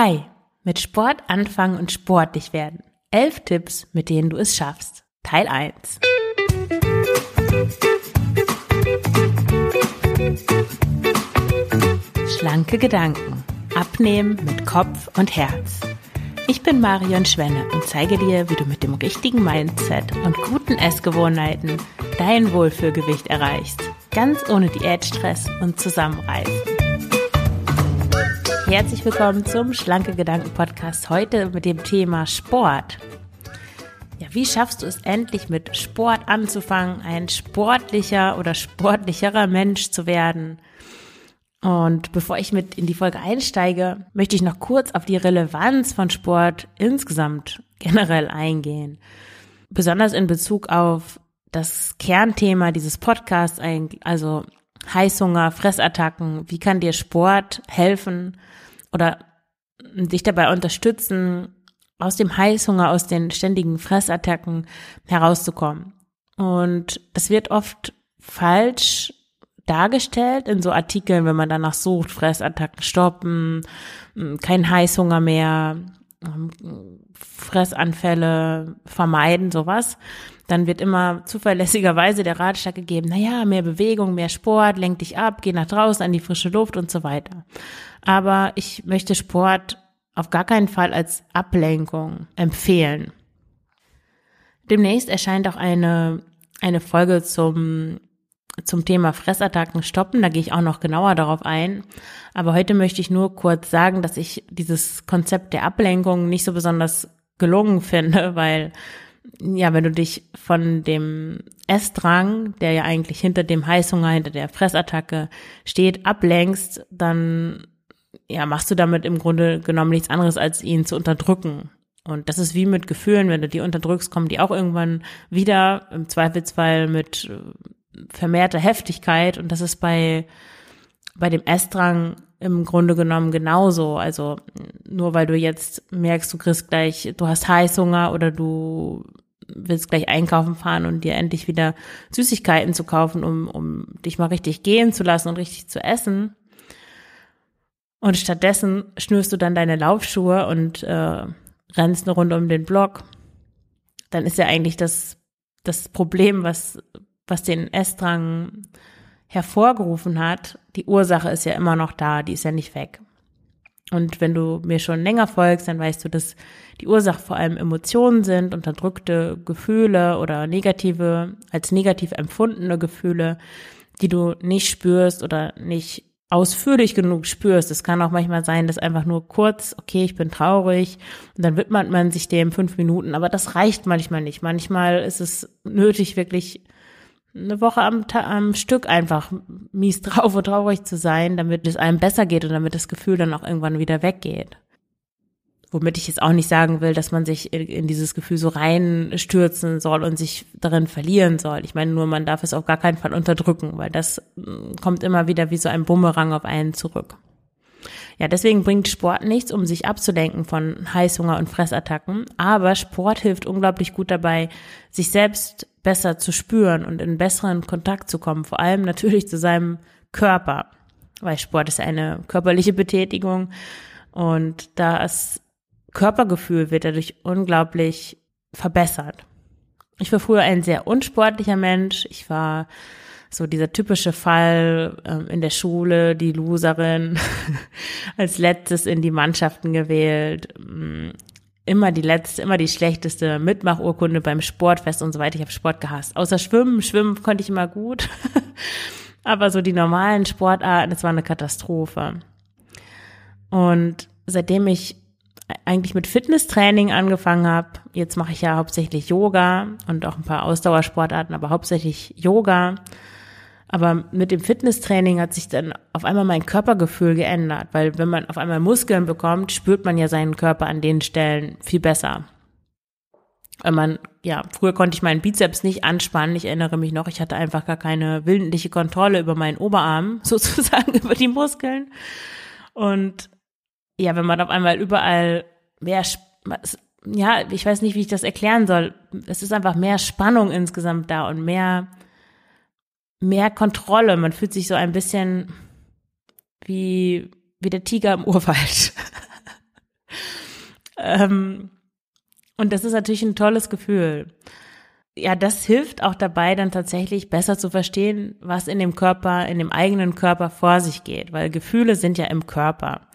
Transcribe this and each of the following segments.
Hi, mit Sport anfangen und sportlich werden. Elf Tipps, mit denen du es schaffst. Teil 1. Schlanke Gedanken. Abnehmen mit Kopf und Herz. Ich bin Marion Schwenne und zeige dir, wie du mit dem richtigen Mindset und guten Essgewohnheiten dein Wohlfühlgewicht erreichst. Ganz ohne Diätstress und Zusammenreißen. Herzlich willkommen zum Schlanke Gedanken Podcast. Heute mit dem Thema Sport. Ja, wie schaffst du es endlich mit Sport anzufangen, ein sportlicher oder sportlicherer Mensch zu werden? Und bevor ich mit in die Folge einsteige, möchte ich noch kurz auf die Relevanz von Sport insgesamt generell eingehen. Besonders in Bezug auf das Kernthema dieses Podcasts, also Heißhunger, Fressattacken. Wie kann dir Sport helfen oder dich dabei unterstützen, aus dem Heißhunger, aus den ständigen Fressattacken herauszukommen? Und das wird oft falsch dargestellt in so Artikeln, wenn man danach sucht, Fressattacken stoppen, kein Heißhunger mehr, Fressanfälle vermeiden, sowas. Dann wird immer zuverlässigerweise der Ratschlag gegeben, naja, mehr Bewegung, mehr Sport, lenk dich ab, geh nach draußen an die frische Luft und so weiter. Aber ich möchte Sport auf gar keinen Fall als Ablenkung empfehlen. Demnächst erscheint auch eine, eine Folge zum zum Thema Fressattacken stoppen. Da gehe ich auch noch genauer darauf ein. Aber heute möchte ich nur kurz sagen, dass ich dieses Konzept der Ablenkung nicht so besonders gelungen finde, weil ja, wenn du dich von dem Essdrang, der ja eigentlich hinter dem Heißhunger, hinter der Fressattacke steht, ablenkst, dann ja, machst du damit im Grunde genommen nichts anderes, als ihn zu unterdrücken. Und das ist wie mit Gefühlen, wenn du die unterdrückst, kommen die auch irgendwann wieder, im Zweifelsfall mit vermehrte Heftigkeit und das ist bei, bei dem Essdrang im Grunde genommen genauso. Also nur weil du jetzt merkst, du kriegst gleich, du hast Heißhunger oder du willst gleich einkaufen fahren und dir endlich wieder Süßigkeiten zu kaufen, um, um dich mal richtig gehen zu lassen und richtig zu essen. Und stattdessen schnürst du dann deine Laufschuhe und äh, rennst eine Runde um den Block. Dann ist ja eigentlich das, das Problem, was, was den Essdrang hervorgerufen hat, die Ursache ist ja immer noch da, die ist ja nicht weg. Und wenn du mir schon länger folgst, dann weißt du, dass die Ursache vor allem Emotionen sind, unterdrückte Gefühle oder negative, als negativ empfundene Gefühle, die du nicht spürst oder nicht ausführlich genug spürst. Es kann auch manchmal sein, dass einfach nur kurz, okay, ich bin traurig und dann widmet man sich dem fünf Minuten, aber das reicht manchmal nicht. Manchmal ist es nötig, wirklich eine Woche am, am Stück einfach mies drauf und traurig zu sein, damit es einem besser geht und damit das Gefühl dann auch irgendwann wieder weggeht. Womit ich jetzt auch nicht sagen will, dass man sich in, dieses Gefühl so reinstürzen soll und sich darin verlieren soll. Ich meine nur, man darf es auf gar keinen Fall unterdrücken, weil das mm, kommt immer wieder wie so ein Bumerang auf einen zurück. Ja, deswegen bringt Sport nichts, um sich abzulenken von Heißhunger und Fressattacken. Aber Sport hilft unglaublich gut dabei, sich selbst besser zu spüren und in besseren Kontakt zu kommen. Vor allem natürlich zu seinem Körper. Weil Sport ist eine körperliche Betätigung und das Körpergefühl wird dadurch unglaublich verbessert. Ich war früher ein sehr unsportlicher Mensch. Ich war so dieser typische Fall ähm, in der Schule, die Loserin, als letztes in die Mannschaften gewählt, mm, immer die letzte, immer die schlechteste Mitmachurkunde beim Sportfest und so weiter. Ich habe Sport gehasst. Außer Schwimmen, Schwimmen konnte ich immer gut. Aber so die normalen Sportarten, das war eine Katastrophe. Und seitdem ich eigentlich mit Fitnesstraining angefangen habe, jetzt mache ich ja hauptsächlich Yoga und auch ein paar Ausdauersportarten, aber hauptsächlich Yoga aber mit dem Fitnesstraining hat sich dann auf einmal mein Körpergefühl geändert, weil wenn man auf einmal Muskeln bekommt, spürt man ja seinen Körper an den Stellen viel besser. Wenn man, ja, früher konnte ich meinen Bizeps nicht anspannen. Ich erinnere mich noch, ich hatte einfach gar keine willentliche Kontrolle über meinen Oberarm, sozusagen über die Muskeln. Und ja, wenn man auf einmal überall mehr, ja, ich weiß nicht, wie ich das erklären soll. Es ist einfach mehr Spannung insgesamt da und mehr, mehr Kontrolle. Man fühlt sich so ein bisschen wie, wie der Tiger im Urwald. Ähm, und das ist natürlich ein tolles Gefühl. Ja, das hilft auch dabei, dann tatsächlich besser zu verstehen, was in dem Körper, in dem eigenen Körper vor sich geht, weil Gefühle sind ja im Körper.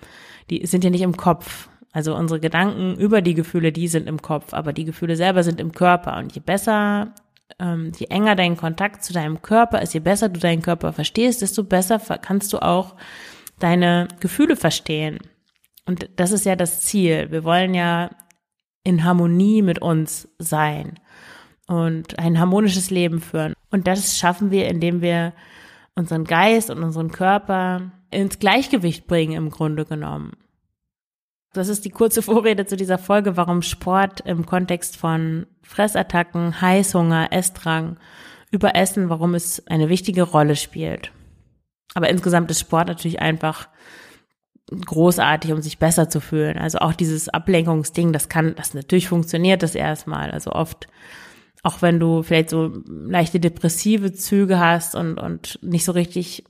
Die sind ja nicht im Kopf. Also unsere Gedanken über die Gefühle, die sind im Kopf, aber die Gefühle selber sind im Körper. Und je besser, ähm, je enger dein Kontakt zu deinem Körper ist, je besser du deinen Körper verstehst, desto besser kannst du auch deine Gefühle verstehen. Und das ist ja das Ziel. Wir wollen ja in Harmonie mit uns sein und ein harmonisches Leben führen. Und das schaffen wir, indem wir unseren Geist und unseren Körper ins Gleichgewicht bringen, im Grunde genommen. Das ist die kurze Vorrede zu dieser Folge, warum Sport im Kontext von Fressattacken, Heißhunger, Essdrang, Überessen, warum es eine wichtige Rolle spielt. Aber insgesamt ist Sport natürlich einfach großartig, um sich besser zu fühlen. Also auch dieses Ablenkungsding, das kann, das natürlich funktioniert das erstmal. Also oft, auch wenn du vielleicht so leichte depressive Züge hast und, und nicht so richtig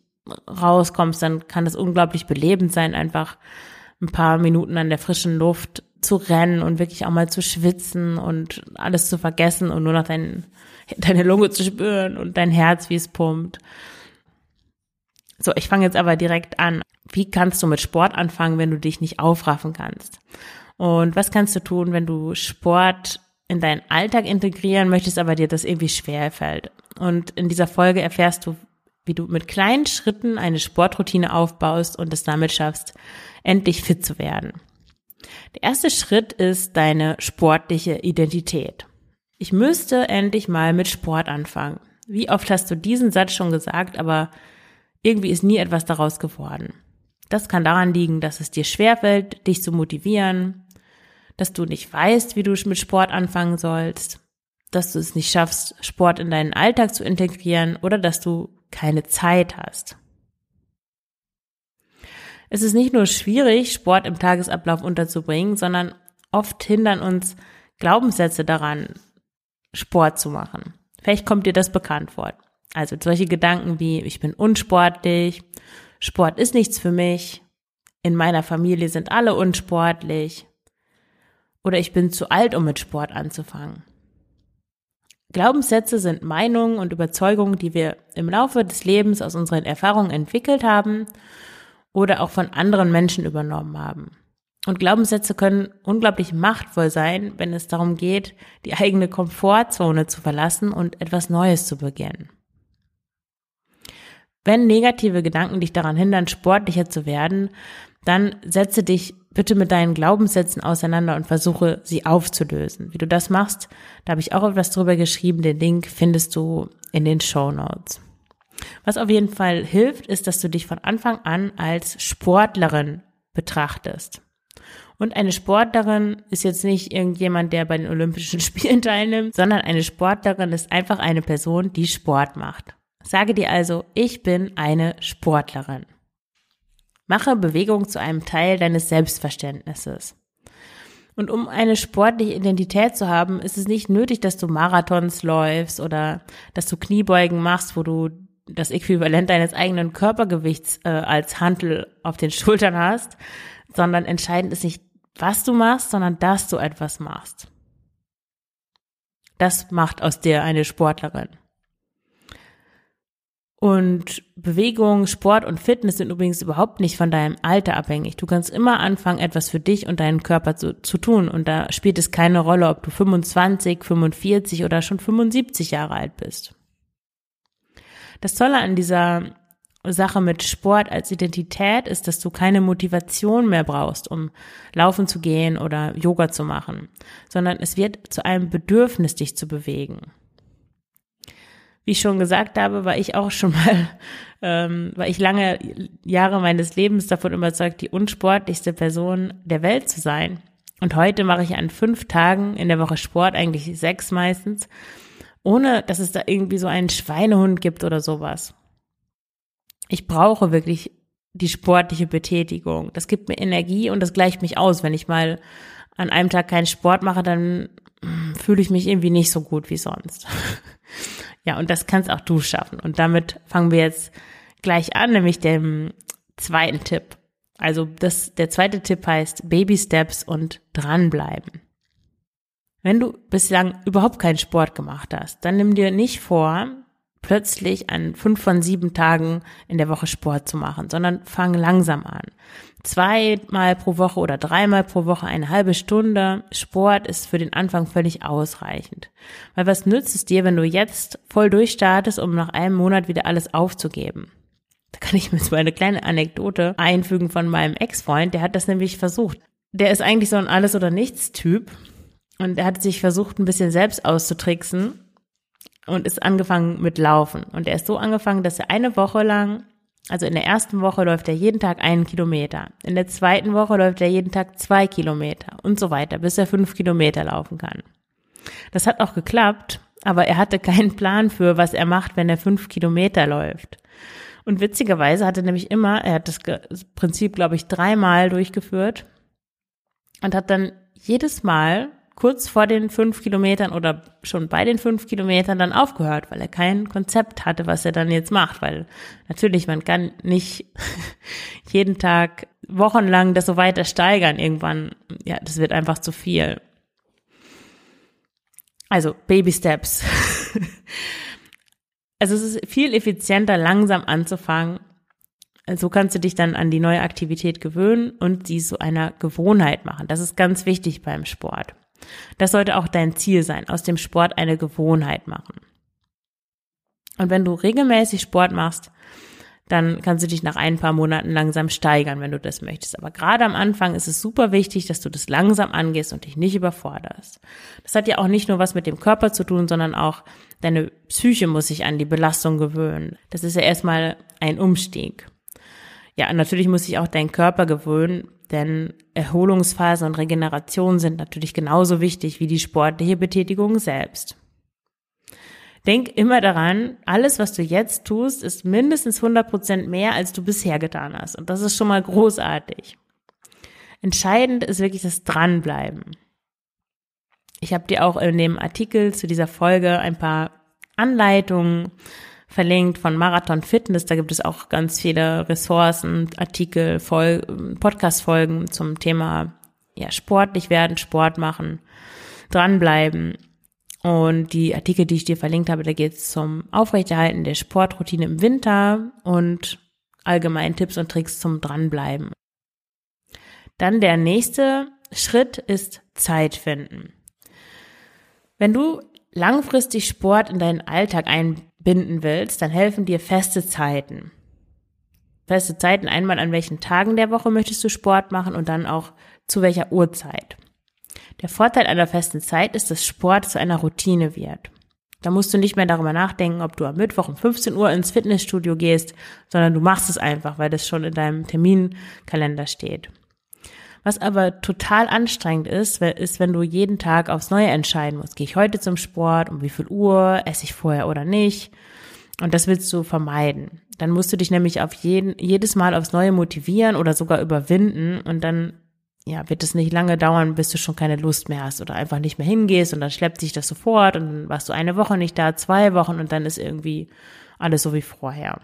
rauskommst, dann kann das unglaublich belebend sein, einfach ein paar Minuten an der frischen Luft zu rennen und wirklich auch mal zu schwitzen und alles zu vergessen und nur noch dein, deine Lunge zu spüren und dein Herz, wie es pumpt. So, ich fange jetzt aber direkt an. Wie kannst du mit Sport anfangen, wenn du dich nicht aufraffen kannst? Und was kannst du tun, wenn du Sport in deinen Alltag integrieren möchtest, aber dir das irgendwie schwer fällt? Und in dieser Folge erfährst du, wie du mit kleinen Schritten eine Sportroutine aufbaust und es damit schaffst, endlich fit zu werden. Der erste Schritt ist deine sportliche Identität. Ich müsste endlich mal mit Sport anfangen. Wie oft hast du diesen Satz schon gesagt, aber irgendwie ist nie etwas daraus geworden. Das kann daran liegen, dass es dir schwerfällt, dich zu motivieren, dass du nicht weißt, wie du mit Sport anfangen sollst, dass du es nicht schaffst, Sport in deinen Alltag zu integrieren oder dass du keine Zeit hast. Es ist nicht nur schwierig, Sport im Tagesablauf unterzubringen, sondern oft hindern uns Glaubenssätze daran, Sport zu machen. Vielleicht kommt dir das bekannt vor. Also solche Gedanken wie, ich bin unsportlich, Sport ist nichts für mich, in meiner Familie sind alle unsportlich oder ich bin zu alt, um mit Sport anzufangen. Glaubenssätze sind Meinungen und Überzeugungen, die wir im Laufe des Lebens aus unseren Erfahrungen entwickelt haben oder auch von anderen Menschen übernommen haben. Und Glaubenssätze können unglaublich machtvoll sein, wenn es darum geht, die eigene Komfortzone zu verlassen und etwas Neues zu beginnen. Wenn negative Gedanken dich daran hindern, sportlicher zu werden, dann setze dich bitte mit deinen Glaubenssätzen auseinander und versuche sie aufzulösen. Wie du das machst, da habe ich auch etwas drüber geschrieben. Den Link findest du in den Show Notes. Was auf jeden Fall hilft, ist, dass du dich von Anfang an als Sportlerin betrachtest. Und eine Sportlerin ist jetzt nicht irgendjemand, der bei den Olympischen Spielen teilnimmt, sondern eine Sportlerin ist einfach eine Person, die Sport macht. Sage dir also, ich bin eine Sportlerin. Mache Bewegung zu einem Teil deines Selbstverständnisses. Und um eine sportliche Identität zu haben, ist es nicht nötig, dass du Marathons läufst oder dass du Kniebeugen machst, wo du das Äquivalent deines eigenen Körpergewichts äh, als Hantel auf den Schultern hast, sondern entscheidend ist nicht, was du machst, sondern dass du etwas machst. Das macht aus dir eine Sportlerin. Und Bewegung, Sport und Fitness sind übrigens überhaupt nicht von deinem Alter abhängig. Du kannst immer anfangen, etwas für dich und deinen Körper zu, zu tun. Und da spielt es keine Rolle, ob du 25, 45 oder schon 75 Jahre alt bist. Das Tolle an dieser Sache mit Sport als Identität ist, dass du keine Motivation mehr brauchst, um laufen zu gehen oder Yoga zu machen, sondern es wird zu einem Bedürfnis, dich zu bewegen wie ich schon gesagt habe, war ich auch schon mal, ähm, war ich lange Jahre meines Lebens davon überzeugt, die unsportlichste Person der Welt zu sein. Und heute mache ich an fünf Tagen in der Woche Sport, eigentlich sechs meistens, ohne dass es da irgendwie so einen Schweinehund gibt oder sowas. Ich brauche wirklich die sportliche Betätigung. Das gibt mir Energie und das gleicht mich aus. Wenn ich mal an einem Tag keinen Sport mache, dann hm, fühle ich mich irgendwie nicht so gut wie sonst. Ja, und das kannst auch du schaffen. Und damit fangen wir jetzt gleich an, nämlich dem zweiten Tipp. Also das, der zweite Tipp heißt Baby Steps und dranbleiben. Wenn du bislang überhaupt keinen Sport gemacht hast, dann nimm dir nicht vor, plötzlich an fünf von sieben Tagen in der Woche Sport zu machen, sondern fang langsam an. Zweimal pro Woche oder dreimal pro Woche eine halbe Stunde Sport ist für den Anfang völlig ausreichend. Weil was nützt es dir, wenn du jetzt voll durchstartest, um nach einem Monat wieder alles aufzugeben? Da kann ich mir jetzt mal eine kleine Anekdote einfügen von meinem Ex-Freund, der hat das nämlich versucht. Der ist eigentlich so ein Alles- oder Nichts-Typ und er hat sich versucht, ein bisschen selbst auszutricksen und ist angefangen mit Laufen. Und er ist so angefangen, dass er eine Woche lang, also in der ersten Woche läuft er jeden Tag einen Kilometer. In der zweiten Woche läuft er jeden Tag zwei Kilometer und so weiter, bis er fünf Kilometer laufen kann. Das hat auch geklappt, aber er hatte keinen Plan für, was er macht, wenn er fünf Kilometer läuft. Und witzigerweise hatte nämlich immer, er hat das Prinzip, glaube ich, dreimal durchgeführt und hat dann jedes Mal kurz vor den fünf Kilometern oder schon bei den fünf Kilometern dann aufgehört, weil er kein Konzept hatte, was er dann jetzt macht, weil natürlich man kann nicht jeden Tag wochenlang das so weiter steigern. Irgendwann, ja, das wird einfach zu viel. Also Baby Steps. also es ist viel effizienter, langsam anzufangen. So kannst du dich dann an die neue Aktivität gewöhnen und sie zu einer Gewohnheit machen. Das ist ganz wichtig beim Sport. Das sollte auch dein Ziel sein, aus dem Sport eine Gewohnheit machen. Und wenn du regelmäßig Sport machst, dann kannst du dich nach ein paar Monaten langsam steigern, wenn du das möchtest. Aber gerade am Anfang ist es super wichtig, dass du das langsam angehst und dich nicht überforderst. Das hat ja auch nicht nur was mit dem Körper zu tun, sondern auch deine Psyche muss sich an die Belastung gewöhnen. Das ist ja erstmal ein Umstieg. Ja, natürlich muss sich auch dein Körper gewöhnen, denn Erholungsphase und Regeneration sind natürlich genauso wichtig wie die sportliche Betätigung selbst. Denk immer daran, alles, was du jetzt tust, ist mindestens 100 Prozent mehr, als du bisher getan hast. Und das ist schon mal großartig. Entscheidend ist wirklich das Dranbleiben. Ich habe dir auch in dem Artikel zu dieser Folge ein paar Anleitungen verlinkt von Marathon Fitness. Da gibt es auch ganz viele Ressourcen, Artikel, Podcast-Folgen zum Thema ja, sportlich werden, Sport machen, dranbleiben. Und die Artikel, die ich dir verlinkt habe, da geht es zum Aufrechterhalten der Sportroutine im Winter und allgemein Tipps und Tricks zum Dranbleiben. Dann der nächste Schritt ist Zeit finden. Wenn du langfristig Sport in deinen Alltag einbinden willst, dann helfen dir feste Zeiten. Feste Zeiten einmal an welchen Tagen der Woche möchtest du Sport machen und dann auch zu welcher Uhrzeit. Der Vorteil einer festen Zeit ist, dass Sport zu einer Routine wird. Da musst du nicht mehr darüber nachdenken, ob du am Mittwoch um 15 Uhr ins Fitnessstudio gehst, sondern du machst es einfach, weil das schon in deinem Terminkalender steht. Was aber total anstrengend ist, ist, wenn du jeden Tag aufs Neue entscheiden musst. Gehe ich heute zum Sport? Um wie viel Uhr? Esse ich vorher oder nicht? Und das willst du vermeiden. Dann musst du dich nämlich auf jeden, jedes Mal aufs Neue motivieren oder sogar überwinden und dann ja, wird es nicht lange dauern, bis du schon keine Lust mehr hast oder einfach nicht mehr hingehst und dann schleppt sich das sofort und dann warst du eine Woche nicht da, zwei Wochen und dann ist irgendwie alles so wie vorher.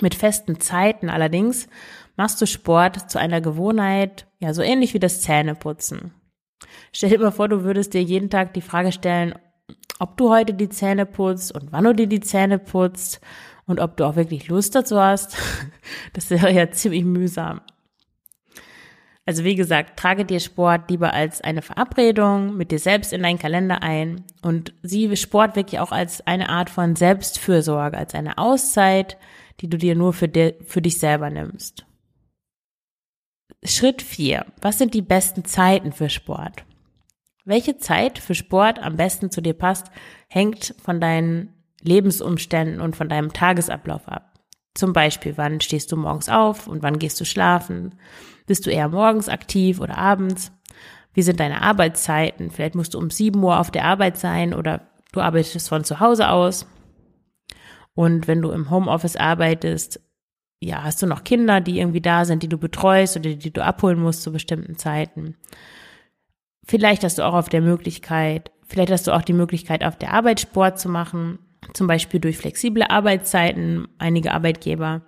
Mit festen Zeiten allerdings machst du Sport zu einer Gewohnheit, ja, so ähnlich wie das Zähneputzen. Stell dir mal vor, du würdest dir jeden Tag die Frage stellen, ob du heute die Zähne putzt und wann du dir die Zähne putzt und ob du auch wirklich Lust dazu hast. Das wäre ja ziemlich mühsam. Also wie gesagt, trage dir Sport lieber als eine Verabredung mit dir selbst in deinen Kalender ein und sieh Sport wirklich auch als eine Art von Selbstfürsorge, als eine Auszeit, die du dir nur für, dir, für dich selber nimmst. Schritt 4. Was sind die besten Zeiten für Sport? Welche Zeit für Sport am besten zu dir passt, hängt von deinen Lebensumständen und von deinem Tagesablauf ab. Zum Beispiel, wann stehst du morgens auf und wann gehst du schlafen? Bist du eher morgens aktiv oder abends? Wie sind deine Arbeitszeiten? Vielleicht musst du um 7 Uhr auf der Arbeit sein oder du arbeitest von zu Hause aus. Und wenn du im Homeoffice arbeitest, ja, hast du noch Kinder, die irgendwie da sind, die du betreust oder die du abholen musst zu bestimmten Zeiten. Vielleicht hast du auch auf der Möglichkeit, vielleicht hast du auch die Möglichkeit, auf der Arbeit Sport zu machen, zum Beispiel durch flexible Arbeitszeiten. Einige Arbeitgeber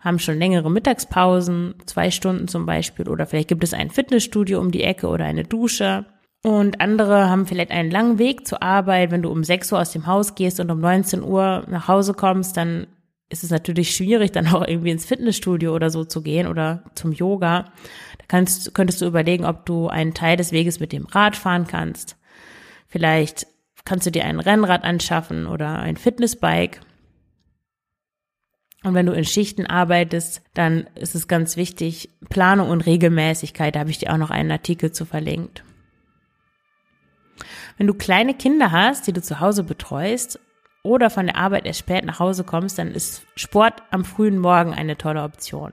haben schon längere Mittagspausen, zwei Stunden zum Beispiel, oder vielleicht gibt es ein Fitnessstudio um die Ecke oder eine Dusche. Und andere haben vielleicht einen langen Weg zur Arbeit. Wenn du um 6 Uhr aus dem Haus gehst und um 19 Uhr nach Hause kommst, dann ist es natürlich schwierig, dann auch irgendwie ins Fitnessstudio oder so zu gehen oder zum Yoga. Da kannst, könntest du überlegen, ob du einen Teil des Weges mit dem Rad fahren kannst. Vielleicht kannst du dir ein Rennrad anschaffen oder ein Fitnessbike. Und wenn du in Schichten arbeitest, dann ist es ganz wichtig, Planung und Regelmäßigkeit. Da habe ich dir auch noch einen Artikel zu verlinkt. Wenn du kleine Kinder hast, die du zu Hause betreust oder von der Arbeit erst spät nach Hause kommst, dann ist Sport am frühen Morgen eine tolle Option.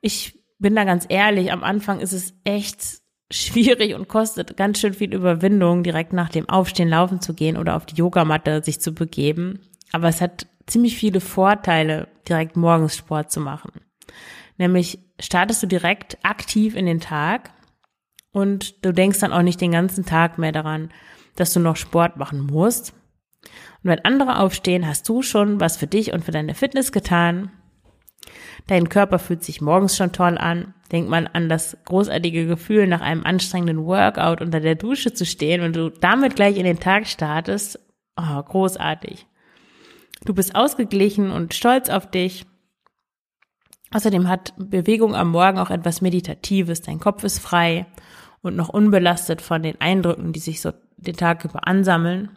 Ich bin da ganz ehrlich, am Anfang ist es echt schwierig und kostet ganz schön viel Überwindung, direkt nach dem Aufstehen laufen zu gehen oder auf die Yogamatte sich zu begeben. Aber es hat ziemlich viele Vorteile, direkt morgens Sport zu machen. Nämlich startest du direkt aktiv in den Tag und du denkst dann auch nicht den ganzen Tag mehr daran, dass du noch Sport machen musst. Und wenn andere aufstehen, hast du schon was für dich und für deine Fitness getan. Dein Körper fühlt sich morgens schon toll an. Denk mal an das großartige Gefühl, nach einem anstrengenden Workout unter der Dusche zu stehen und du damit gleich in den Tag startest. Oh, großartig. Du bist ausgeglichen und stolz auf dich. Außerdem hat Bewegung am Morgen auch etwas Meditatives. Dein Kopf ist frei und noch unbelastet von den Eindrücken, die sich so den Tag über ansammeln.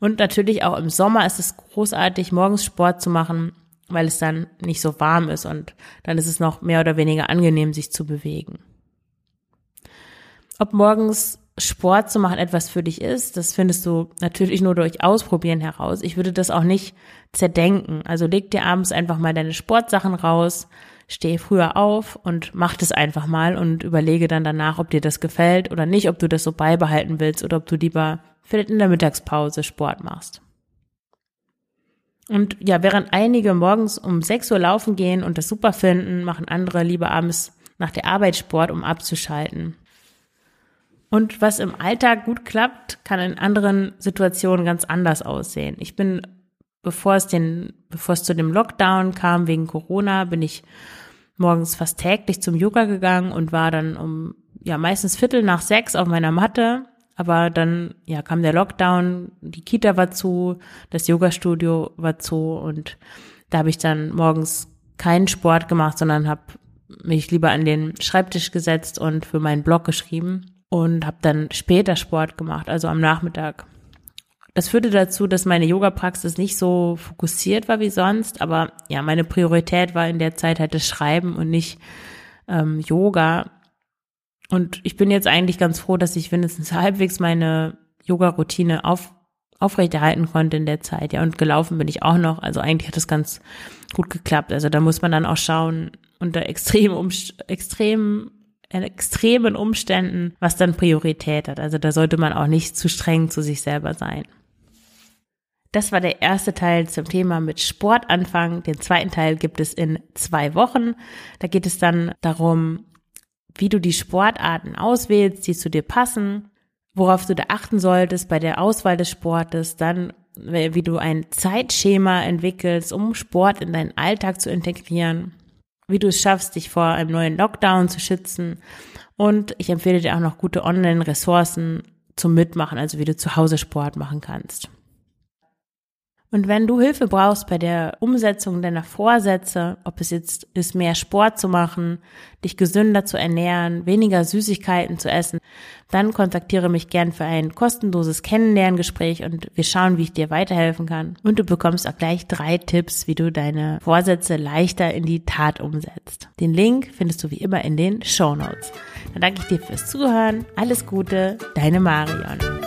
Und natürlich auch im Sommer ist es großartig, morgens Sport zu machen, weil es dann nicht so warm ist und dann ist es noch mehr oder weniger angenehm, sich zu bewegen. Ob morgens Sport zu machen etwas für dich ist, das findest du natürlich nur durch Ausprobieren heraus. Ich würde das auch nicht zerdenken. Also leg dir abends einfach mal deine Sportsachen raus, steh früher auf und mach das einfach mal und überlege dann danach, ob dir das gefällt oder nicht, ob du das so beibehalten willst oder ob du lieber vielleicht in der Mittagspause Sport machst. Und ja, während einige morgens um 6 Uhr laufen gehen und das super finden, machen andere lieber abends nach der Arbeit Sport, um abzuschalten. Und was im Alltag gut klappt, kann in anderen Situationen ganz anders aussehen. Ich bin, bevor es den, bevor es zu dem Lockdown kam wegen Corona, bin ich morgens fast täglich zum Yoga gegangen und war dann um, ja, meistens Viertel nach sechs auf meiner Matte. Aber dann, ja, kam der Lockdown, die Kita war zu, das Yoga-Studio war zu und da habe ich dann morgens keinen Sport gemacht, sondern habe mich lieber an den Schreibtisch gesetzt und für meinen Blog geschrieben und habe dann später Sport gemacht, also am Nachmittag. Das führte dazu, dass meine Yoga-Praxis nicht so fokussiert war wie sonst, aber ja, meine Priorität war in der Zeit halt das Schreiben und nicht ähm, Yoga. Und ich bin jetzt eigentlich ganz froh, dass ich wenigstens halbwegs meine Yoga-Routine auf, aufrechterhalten konnte in der Zeit. Ja, und gelaufen bin ich auch noch. Also eigentlich hat das ganz gut geklappt. Also da muss man dann auch schauen, unter extrem, um, extrem in extremen Umständen, was dann Priorität hat. Also da sollte man auch nicht zu streng zu sich selber sein. Das war der erste Teil zum Thema mit Sport anfangen. Den zweiten Teil gibt es in zwei Wochen. Da geht es dann darum, wie du die Sportarten auswählst, die zu dir passen, worauf du da achten solltest bei der Auswahl des Sportes, dann wie du ein Zeitschema entwickelst, um Sport in deinen Alltag zu integrieren wie du es schaffst, dich vor einem neuen Lockdown zu schützen. Und ich empfehle dir auch noch gute Online-Ressourcen zum Mitmachen, also wie du zu Hause Sport machen kannst. Und wenn du Hilfe brauchst bei der Umsetzung deiner Vorsätze, ob es jetzt ist, mehr Sport zu machen, dich gesünder zu ernähren, weniger Süßigkeiten zu essen, dann kontaktiere mich gern für ein kostenloses Kennenlerngespräch und wir schauen, wie ich dir weiterhelfen kann. Und du bekommst auch gleich drei Tipps, wie du deine Vorsätze leichter in die Tat umsetzt. Den Link findest du wie immer in den Show Notes. Dann danke ich dir fürs Zuhören. Alles Gute, deine Marion.